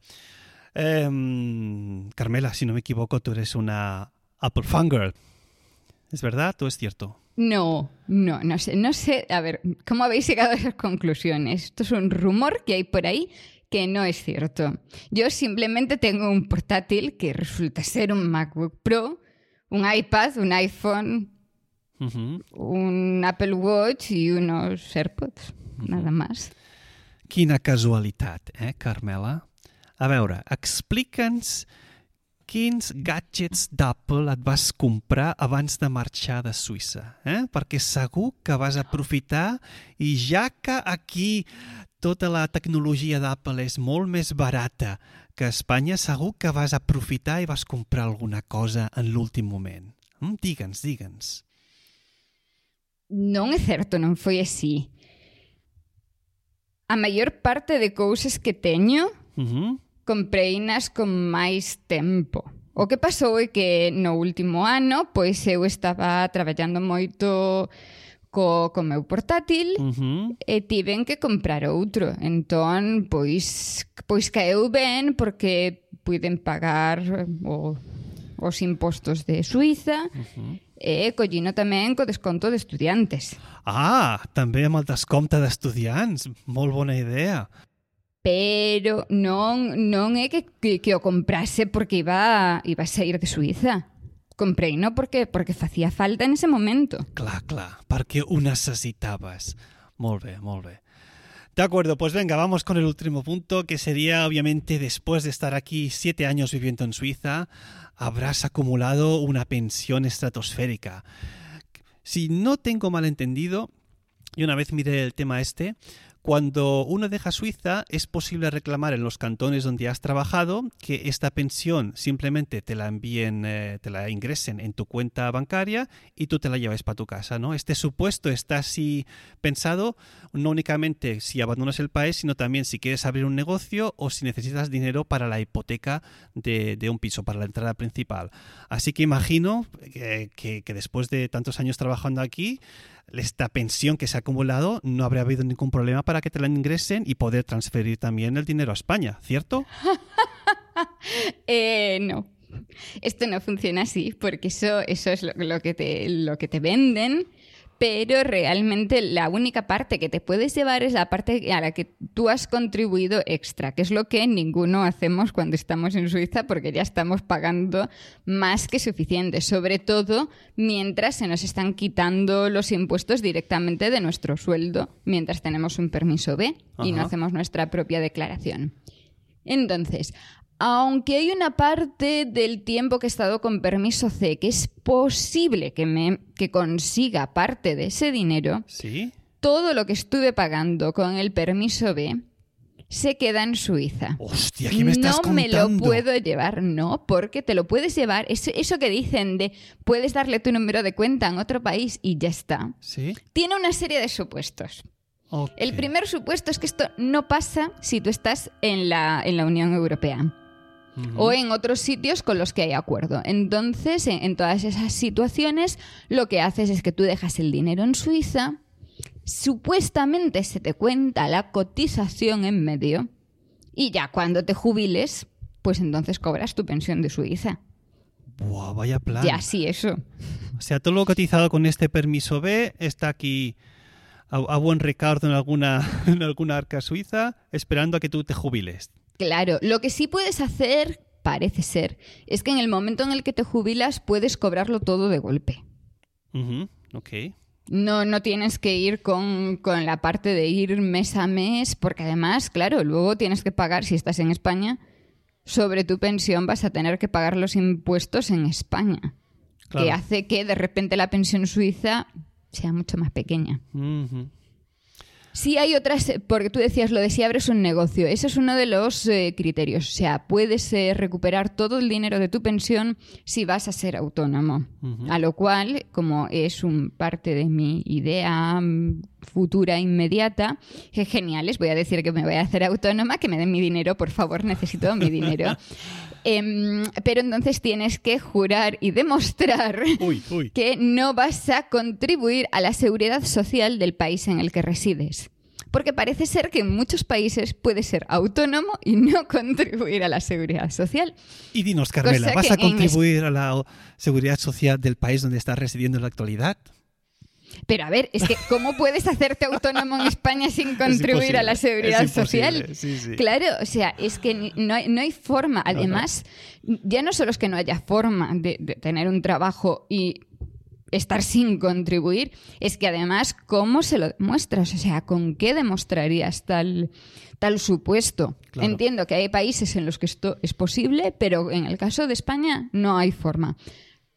Em, Carmela, si no me equivoco, tú eres una Apple Fangirl. ¿Es verdad o es cierto? No, no, no sé, no sé, a ver, ¿cómo habéis llegado a esas conclusiones? Esto es un rumor que hay por ahí que no es cierto. Yo simplemente tengo un portátil que resulta ser un MacBook Pro, un iPad, un iPhone, un Apple Watch y unos AirPods, nada más. Quina casualitat, eh, Carmela? A veure, explica'ns quins gadgets d'Apple et vas comprar abans de marxar de Suïssa, eh? Perquè segur que vas aprofitar i ja que aquí tota la tecnologia d'Apple és molt més barata que a Espanya, segur que vas aprofitar i vas comprar alguna cosa en l'últim moment. Mm? Digue'ns, digue'ns. Non é certo, non foi así. A maior parte de cousas que teño Uh -huh. compreinas con máis tempo. O que pasou é que no último ano, pois eu estaba traballando moito co, co meu portátil uh -huh. e tiven que comprar outro. Entón, pois, pois caeu ben porque puiden pagar o, os impostos de Suiza uh -huh. e collino tamén co desconto de estudiantes. Ah, tamén amb el descompte d'estudiants. Molt bona idea. Pero non, non é que, que, que o comprase porque iba, iba a sair de Suiza. Comprei no porque, porque facía falta en ese momento. Clar, clar, perquè ho necessitaves. Molt bé, molt bé. De acuerdo, pues venga, vamos con el último punto, que sería, obviamente, después de estar aquí siete años viviendo en Suiza, habrás acumulado una pensión estratosférica. Si no tengo mal entendido, y una vez miré el tema este, cuando uno deja Suiza es posible reclamar en los cantones donde has trabajado que esta pensión simplemente te la envíen, eh, te la ingresen en tu cuenta bancaria y tú te la lleves para tu casa, ¿no? Este supuesto está así pensado no únicamente si abandonas el país, sino también si quieres abrir un negocio o si necesitas dinero para la hipoteca de, un piso, para la entrada principal. Así que imagino que- que después de tantos años trabajando aquí, esta pensión que se ha acumulado no habría habido ningún problema para que te la ingresen y poder transferir también el dinero a España, ¿cierto? [LAUGHS] Eh, no. Esto no funciona así, porque eso, eso es lo que te, lo que te venden, pero realmente la única parte que te puedes llevar es la parte a la que tú has contribuido extra, que es lo que ninguno hacemos cuando estamos en Suiza, porque ya estamos pagando más que suficiente, sobre todo mientras se nos están quitando los impuestos directamente de nuestro sueldo, mientras tenemos un permiso B y no hacemos nuestra propia declaración. Entonces, aunque hay una parte del tiempo que he estado con permiso C que es posible que me que consiga parte de ese dinero, Sí. todo lo que estuve pagando con el permiso B se queda en Suiza. Hostia, ¿qué me estás no me lo puedo llevar, no, porque te lo puedes llevar. Eso, eso que dicen de puedes darle tu número de cuenta en otro país y ya está. Sí. Tiene una serie de supuestos. El primer supuesto es que esto no pasa si tú estás en la, en la Unión Europea. O en otros sitios con los que hay acuerdo. Entonces, en, en todas esas situaciones, lo que haces es que tú dejas el dinero en Suiza, supuestamente se te cuenta la cotización en medio y ya cuando te jubiles, pues entonces cobras tu pensión de Suiza. Buah, vaya plan. Ya, sí, eso. O sea, todo lo cotizado con este permiso B está aquí a, a buen recaudo en alguna, [LAUGHS] en alguna arca suiza, esperando a que tú te jubiles. Claro, lo que sí puedes hacer, parece ser, es que en el momento en el que te jubilas puedes cobrarlo todo de golpe. Ujú, ok. No, no tienes que ir con, con la parte de ir mes a mes, porque además, claro, luego tienes que pagar, si estás en España, sobre tu pensión vas a tener que pagar los impuestos en España, Claro. que hace que de repente la pensión suiza sea mucho más pequeña. Sí hay otras, eh, porque tú decías lo de si abres un negocio, eso es uno de los eh, criterios. O sea, puedes eh, recuperar todo el dinero de tu pensión si vas a ser autónomo. A lo cual, como es un parte de mi idea mm, futura inmediata, que genial, les voy a decir que me voy a hacer autónoma, que me den mi dinero, por favor, necesito mi dinero. [LAUGHS] Em, pero entonces tienes que jurar y demostrar Uy, uy. [LAUGHS] que no vas a contribuir a la seguridad social del país en el que resides. Porque parece ser que en muchos países puedes ser autónomo y no [LAUGHS] contribuir a la seguridad social. Y dinos, Carmela, ¿vas a en contribuir a la seguridad social del país donde estás residiendo en la actualidad? Pero a ver, es que ¿cómo puedes hacerte autónomo en España sin [LAUGHS] contribuir a la seguridad social? sí, sí. Claro, o sea, es que no hay, no hay forma. Además, ya no solo es que no haya forma de, de tener un trabajo y estar sin contribuir, es que además, ¿cómo se lo demuestras? O sea, ¿con qué demostrarías tal, tal supuesto? Claro. Entiendo que hay países en los que esto es posible, pero en el caso de España no hay forma.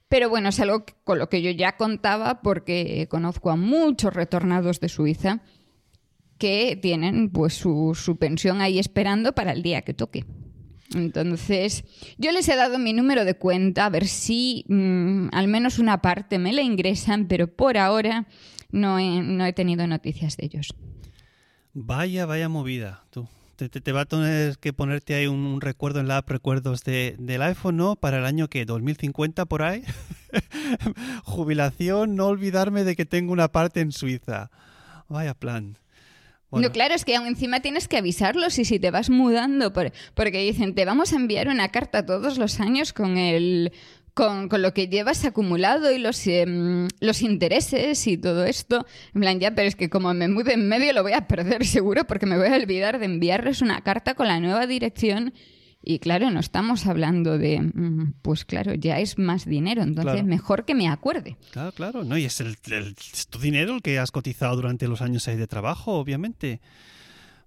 Pero bueno, es algo con lo que yo ya contaba porque conozco a muchos retornados de Suiza que tienen pues su, su pensión ahí esperando para el día que toque. Entonces, yo les he dado mi número de cuenta a ver si mm, al menos una parte me la ingresan, pero por ahora no he, no he tenido noticias de ellos. Vaya, vaya movida, tú. Te, te- va a tener que ponerte ahí un, recuerdo en la app recuerdos de, del iPhone, ¿no? Para el año que 2050 por ahí. [LAUGHS] Jubilación, no olvidarme de que tengo una parte en Suiza. Vaya plan. No, claro, es que aún encima tienes que avisarlos y si te vas mudando, por- porque dicen, te vamos a enviar una carta todos los años con el con, con lo que llevas acumulado y los, em, los intereses y todo esto. En plan, ya, pero es que como me mude en medio lo voy a perder seguro porque me voy a olvidar de enviarles una carta con la nueva dirección. Y claro, no estamos hablando de, mm, pues claro, ya es más dinero, entonces Claro. mejor que me acuerde. Claro, claro. No, y es, el, el- es tu dinero el que has cotizado durante los años ahí de trabajo, obviamente.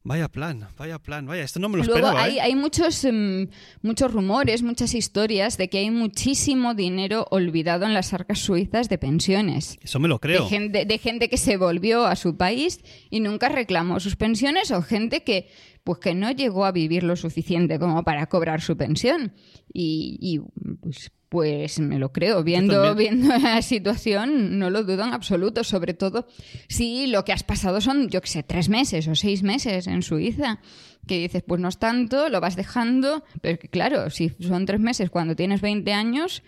Vaya plan, vaya plan, vaya. Esto no me lo Luego esperaba. hay, ¿eh? hay muchos, em, muchos rumores, muchas historias de que hay muchísimo dinero olvidado en las arcas suizas de pensiones. Eso me lo creo. De gente, de gente que se volvió a su país y nunca reclamó sus pensiones o gente que pues que no llegó a vivir lo suficiente como para cobrar su pensión. Y, y, pues, pues me lo creo. Viendo, viendo [LAUGHS] la situación, no lo dudo en absoluto. Sobre todo si lo que has pasado son, yo que sé, tres meses o seis meses en Suiza. Que dices, pues no es tanto, lo vas dejando. Pero claro, si son tres meses cuando tienes 20 años,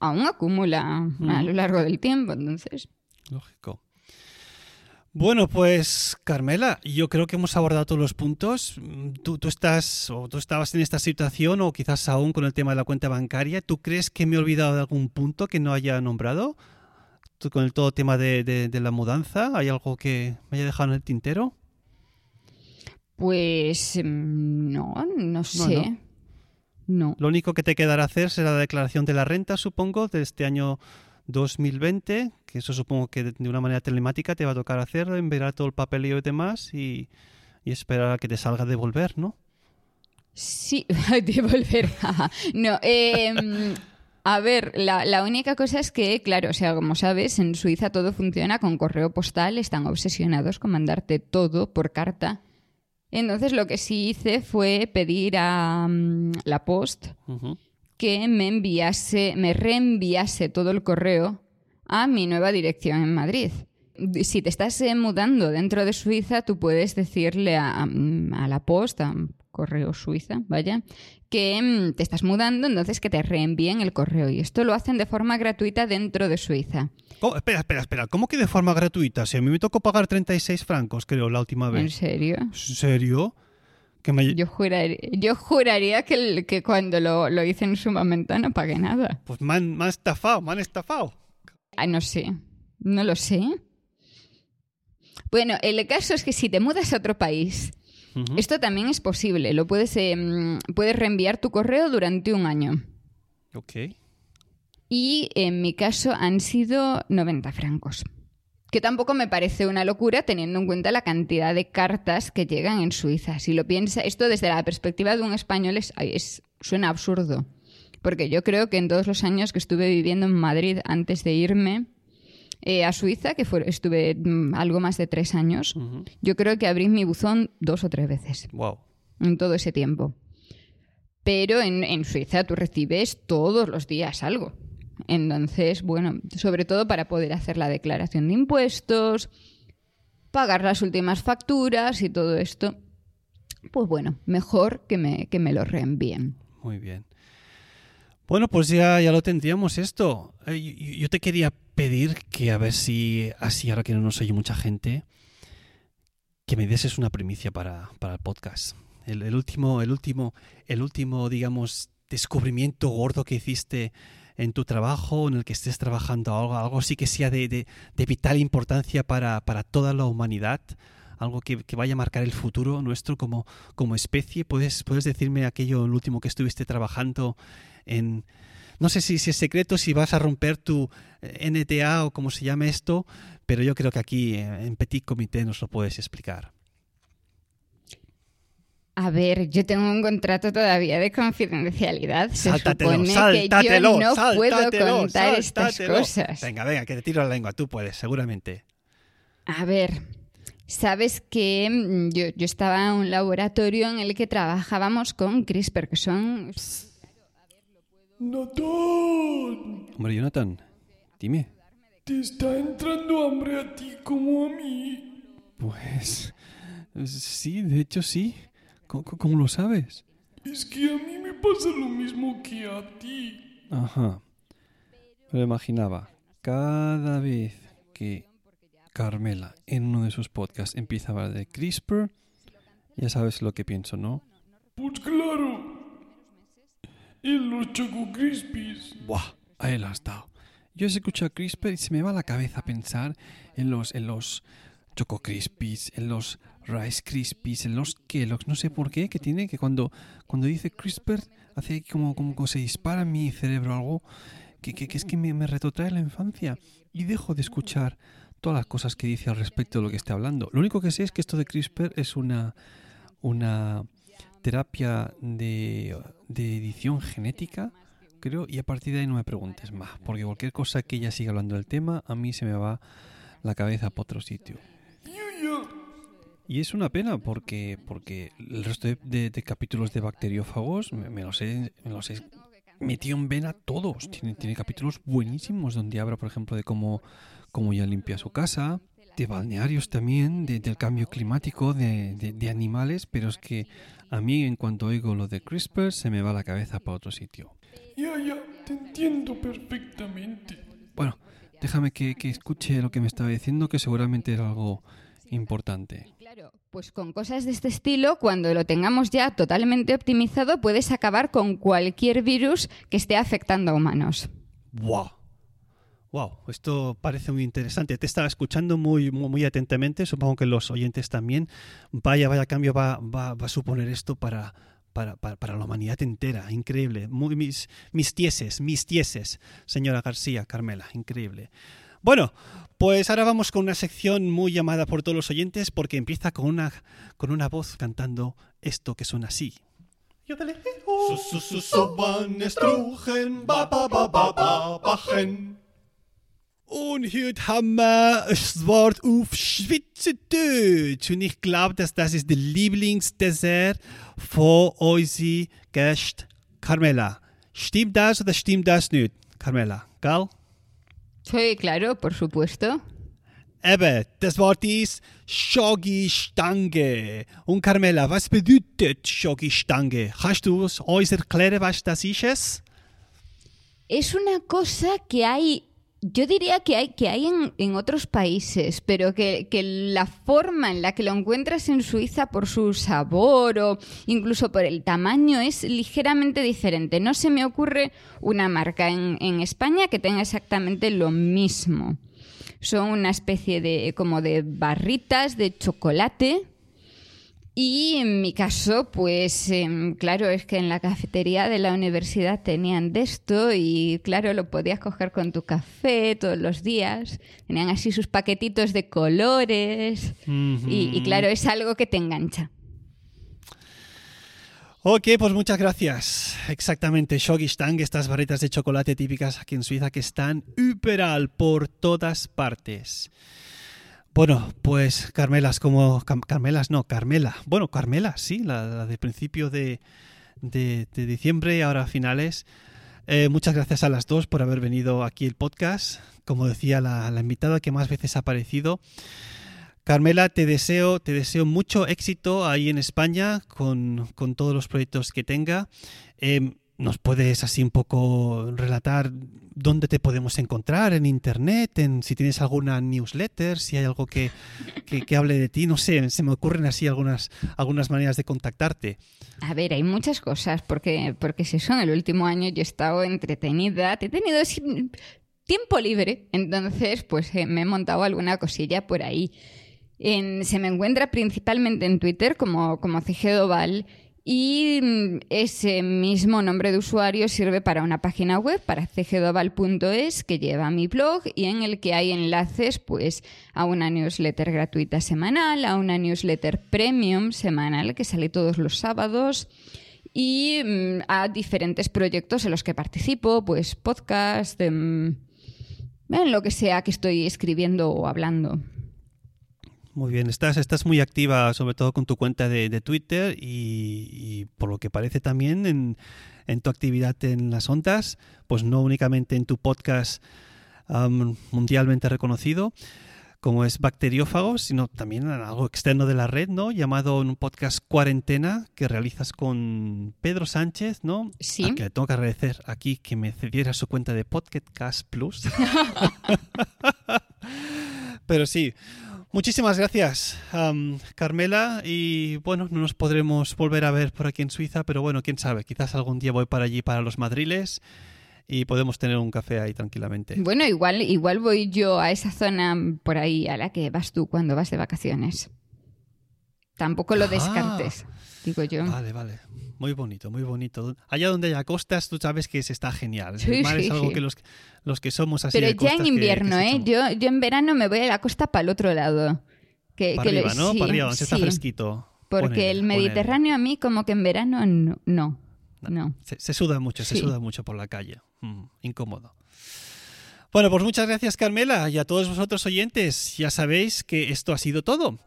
aún acumula a lo largo del tiempo. Entonces, Lógico. Bueno, pues Carmela, yo creo que hemos abordado todos los puntos. Mm, Tú, tú estás o tú estabas en esta situación o quizás aún con el tema de la cuenta bancaria. ¿Tú crees que me he olvidado de algún punto que no haya nombrado? ¿Tú con el todo tema de, de- de la mudanza? ¿Hay algo que me haya dejado en el tintero? Pues mm, no, no sé. No. Lo único que te quedará hacer será la declaración de la renta, supongo, de este año 2020, que eso supongo que de de una manera telemática te va a tocar hacer, enviar todo el papeleo y demás y, y esperar a que te salga de volver, ¿no? Sí, [LAUGHS] devolver. [LAUGHS] no, eh, a ver, la, la única cosa es que, claro, o sea, como sabes, en Suiza todo funciona con correo postal, están obsesionados con mandarte todo por carta. Entonces lo que sí hice fue pedir a mm, la Post que me enviase, me reenviase todo el correo a mi nueva dirección en Madrid. Si te estás eh, mudando dentro de Suiza, tú puedes decirle a, a- a la posta, correo Suiza, vaya, que mm, te estás mudando, entonces que te reenvíen el correo. Y esto lo hacen de forma gratuita dentro de Suiza. Oh, espera, espera, espera. ¿Cómo que de forma gratuita? Si a mí me tocó pagar 36 francos, creo, la última vez. ¿En serio? ¿En serio? Que me... Yo juraría, yo juraría que, el- que cuando lo, lo hice en su momento no pagué nada. Pues me han, me han estafado, me han estafado. Ah, no sé. No lo sé. Bueno, el caso es que si te mudas a otro país, esto también es posible. Lo puedes, eh, mm, puedes reenviar tu correo durante un año. Ok. Y en mi caso han sido 90 francos. Que tampoco me parece una locura teniendo en cuenta la cantidad de cartas que llegan en Suiza. Si lo piensa, esto desde la perspectiva de un español es- suena absurdo. Porque yo creo que en todos los años que estuve viviendo en Madrid antes de irme eh, a Suiza, que fue- estuve mm, algo más de tres años, yo creo que abrí mi buzón dos o tres veces Wow. en todo ese tiempo. Pero en, en Suiza tú recibes todos los días algo. Entonces, bueno, sobre todo para poder hacer la declaración de impuestos, pagar las últimas facturas y todo esto, pues bueno, mejor que me, que me lo reenvíen. Muy bien. Bueno, pues ya, ya lo tendríamos esto. Eh, yo, te quería pedir que a ver si, así ahora que no nos oye mucha gente, que me dieses una primicia para, para el podcast. El, último, el último, el último, digamos, descubrimiento gordo que hiciste en tu trabajo, en el que estés trabajando algo, algo sí que sea de, de- vital importancia para, para toda la humanidad, algo que, que vaya a marcar el futuro nuestro como, como especie. ¿Puedes, ¿Puedes decirme aquello, el último que estuviste trabajando en... No sé si, si es secreto, si vas a romper tu eh, NTA o como se llama esto, pero yo creo que aquí eh, en Petit Comité nos lo puedes explicar. A ver, yo tengo un contrato todavía de confidencialidad. Se Sáltatelo, supone sáltatelo, que yo no puedo sáltatelo, contar estas cosas. Venga, venga, que te tiro la lengua, tú puedes, seguramente. A ver, sabes que mm, yo, yo estaba en un laboratorio en el que trabajábamos con CRISPR, que son... Natán, Hombre, Jonathan, dime. te está entrando hambre a ti como a mí. Pues sí, de hecho sí. ¿Cómo, cómo lo sabes? Es que a mí me pasa lo mismo que a ti. Ajá. Me lo imaginaba. Cada vez que Carmela en uno de sus podcasts empieza a hablar de CRISPR, ya sabes lo que pienso, ¿no? Pues claro. En los Choco Crispies. Buah, ahí lo has dado. Yo escucho a CRISPR y se me va la cabeza pensar en los, en los Choco Crispies, en los Rice Krispies, en los Kellogg's, no sé por qué, que tiene que cuando, cuando dice CRISPR hace como, como que se dispara en mi cerebro algo que, que, que es que me, me retrotrae a la infancia y dejo de escuchar todas las cosas que dice al respecto de lo que esté hablando. Lo único que sé es que esto de CRISPR es una, una terapia de, edición genética, creo, y a partir de ahí no me preguntes más, porque cualquier cosa que ella siga hablando del tema, a mí se me va la cabeza para otro sitio. Y es una pena porque, porque el resto de, de- capítulos de bacteriófagos me, me los he, me los he metido en vena todos. Tiene, tiene capítulos buenísimos donde habla, por ejemplo, de cómo, cómo ya limpia su casa, de balnearios también, de- del cambio climático, de, de- de animales, pero es que a mí en cuanto oigo lo de CRISPR se me va la cabeza para otro sitio. Ya, ya. Te entiendo perfectamente. Bueno, déjame que, que escuche lo que me estaba diciendo, que seguramente era algo importante. Claro, pues con cosas de este estilo, cuando lo tengamos ya totalmente optimizado, puedes acabar con cualquier virus que esté afectando a humanos. ¡Wow! Wow, esto parece muy interesante. Te estaba escuchando muy, muy, muy atentamente, supongo que los oyentes también. Vaya, vaya cambio va, va, va a suponer esto para, para, para, para la humanidad entera. Increíble. Muy, mis, mis tieses, mis tieses, señora García, Carmela, increíble. Bueno, pues ahora vamos con una sección muy llamada por todos los oyentes porque empieza con una, con una voz cantando esto que suena así. Su, su, su, Und heute haben wir das Wort auf Schweizerdeutsch. Und ich glaube, dass das ist der Lieblingsdessert von unserer Gäste Carmela. Stimmt das oder stimmt das nicht, Carmela? Gell? Sí, claro, por supuesto. Eben, das Wort ist Schogistange. Und Carmela, was bedeutet Schogistange? Kannst du uns erklären, was das ist? Es una cosa que hay, yo diría que hay, que hay en, en otros países, pero que, que la forma en la que lo encuentras en Suiza por su sabor o incluso por el tamaño es ligeramente diferente. No se me ocurre una marca en, en España que tenga exactamente lo mismo. Son una especie de como de barritas de chocolate. Y en mi caso, pues em, claro, es que en la cafetería de la universidad tenían de esto y claro, lo podías coger con tu café todos los días. Tenían así sus paquetitos de colores y, y claro, es algo que te engancha. Ok, pues muchas gracias. Exactamente, Shogistang, estas barritas de chocolate típicas aquí en Suiza que están überall, por todas partes. Bueno, pues Carmelas, como Carmelas, no, Carmela. Bueno, Carmela, sí, la, de principio de, de- de diciembre, ahora finales. Eh, muchas gracias a las dos por haber venido aquí el podcast. Como decía la, invitada que más veces ha aparecido. Carmela, te deseo, te deseo mucho éxito ahí en España con, todos los proyectos que tenga. Eh, ¿Nos puedes así un poco relatar dónde te podemos encontrar en internet? En, si tienes alguna newsletter, si hay algo que, que, hable de ti, no sé, se me ocurren así algunas, algunas maneras de contactarte. A ver, hay muchas cosas, porque, porque es eso, en el último año yo he estado entretenida, he tenido tiempo libre, entonces pues eh, me he montado alguna cosilla por ahí. En- se me encuentra principalmente en Twitter como, como CG Doval y mm, ese mismo nombre de usuario sirve para una página web, para cgdoval.es, que lleva mi blog y en el que hay enlaces pues, a una newsletter gratuita semanal, a una newsletter premium semanal que sale todos los sábados y mm, a diferentes proyectos en los que participo, pues podcast, em, en lo que sea que estoy escribiendo o hablando. Muy bien, estás, estás muy activa, sobre todo con tu cuenta de, de Twitter y, y por lo que parece también en, en tu actividad en las ondas, pues no únicamente en tu podcast am, mundialmente reconocido, como es Bacteriófagos, sino también en algo externo de la red, ¿no? Llamado un podcast Cuarentena que realizas con Pedro Sánchez, ¿no? Sí. Al que le tengo que agradecer aquí que me cediera su cuenta de Podcast Plus. [LAUGHS] [LAUGHS] Pero sí, muchísimas gracias, am, Carmela. Y bueno, no nos podremos volver a ver por aquí en Suiza, pero bueno, quién sabe, quizás algún día voy para allí, para los madriles, y podemos tener un café ahí tranquilamente. Bueno, igual, igual voy yo a esa zona por ahí a la que vas tú cuando vas de vacaciones. Tampoco lo Ah. descartes, digo yo. Vale, vale. Muy bonito, muy bonito. Allá donde haya costas, tú sabes que se está genial. Sí, el mar sí, es algo sí. que los, los que somos así Pero de ya en que- que invierno, ¿eh? Yo, yo en verano me voy a la costa para el otro lado. Que, para que lo- arriba, ¿no? para arriba, donde está fresquito. Porque Ponele, el ponele. Mediterráneo a mí como que en verano no. No. no. Se, se suda mucho, se suda mucho por la calle. Mm, incómodo. Bueno, pues muchas gracias Carmela y a todos vosotros oyentes. Ya sabéis que esto ha sido todo.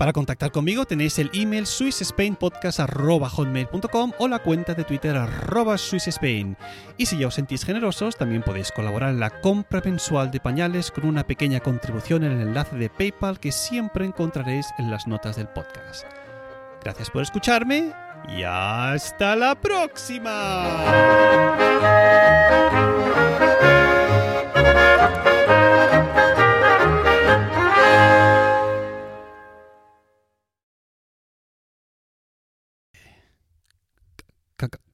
Para contactar conmigo tenéis el email swissspainpodcast.hotmail.com o la cuenta de Twitter arroba swissspain. Y si ya os sentís generosos, también podéis colaborar en la compra mensual de pañales con una pequeña contribución en el enlace de PayPal que siempre encontraréis en las notas del podcast. Gracias por escucharme y hasta la próxima.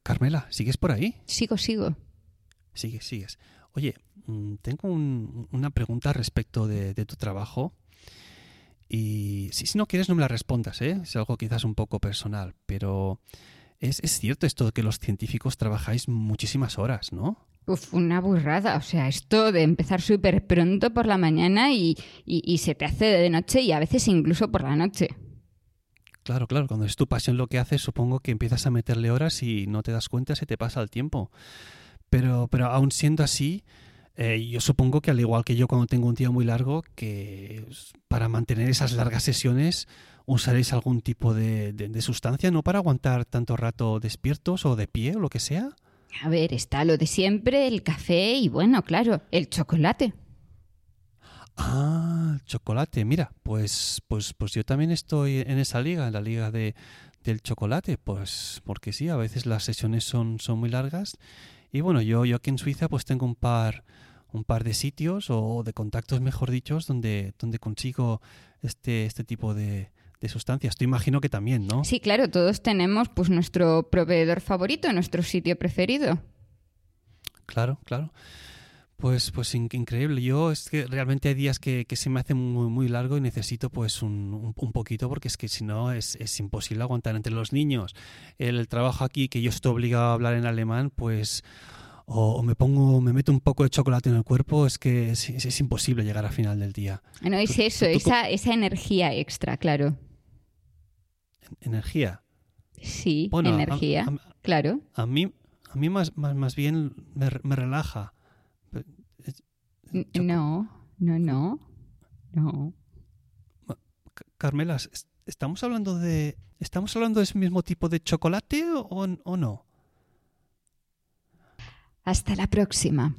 Carmela, ¿sigues por ahí? Sigo, sigo. Sigues, sigues. Oye, mm, tengo un- una pregunta respecto de, de tu trabajo. Y si, si no quieres, no me la respondas, ¿eh? Es algo quizás un poco personal, pero es, es cierto esto de que los científicos trabajáis muchísimas horas, ¿no? Uf, una burrada. O sea, esto de empezar súper pronto por la mañana y, y- y se te hace de noche y a veces incluso por la noche. Claro, claro, cuando es tu pasión lo que haces, supongo que empiezas a meterle horas y no te das cuenta, se te pasa el tiempo. Pero, pero aún siendo así, eh, yo supongo que al igual que yo cuando tengo un día muy largo, que para mantener esas largas sesiones usaréis algún tipo de, de- de sustancia, ¿no? Para aguantar tanto rato despiertos o de pie o lo que sea. A ver, está lo de siempre, el café y bueno, claro, el chocolate. Ah, chocolate. Mira, pues, pues, pues yo también estoy en esa liga, en la liga de, del chocolate, pues porque sí, a veces las sesiones son, son muy largas. Y bueno, yo, yo aquí en Suiza pues tengo un par, un par de sitios o de contactos, mejor dicho, donde, donde consigo este, este tipo de, de sustancias. Tú imagino que también, ¿no? Sí, claro, todos tenemos pues nuestro proveedor favorito, nuestro sitio preferido. Claro, claro. Pues, pues increíble. Yo es que realmente hay días que, que se me hace muy, muy largo y necesito pues un, un, poquito porque es que si no es, es, imposible aguantar entre los niños. El trabajo aquí que yo estoy obligado a hablar en alemán, pues o, me pongo, me meto un poco de chocolate en el cuerpo, es que es, es, imposible llegar al final del día. No, es eso, esa, esa energía extra, claro. ¿Energía? Sí, energía, claro. A mí, a mí más, más, más bien me, me relaja no, no, no, no. Carmela, ¿estamos hablando de estamos hablando de ese mismo tipo de chocolate o, o no? Hasta la próxima.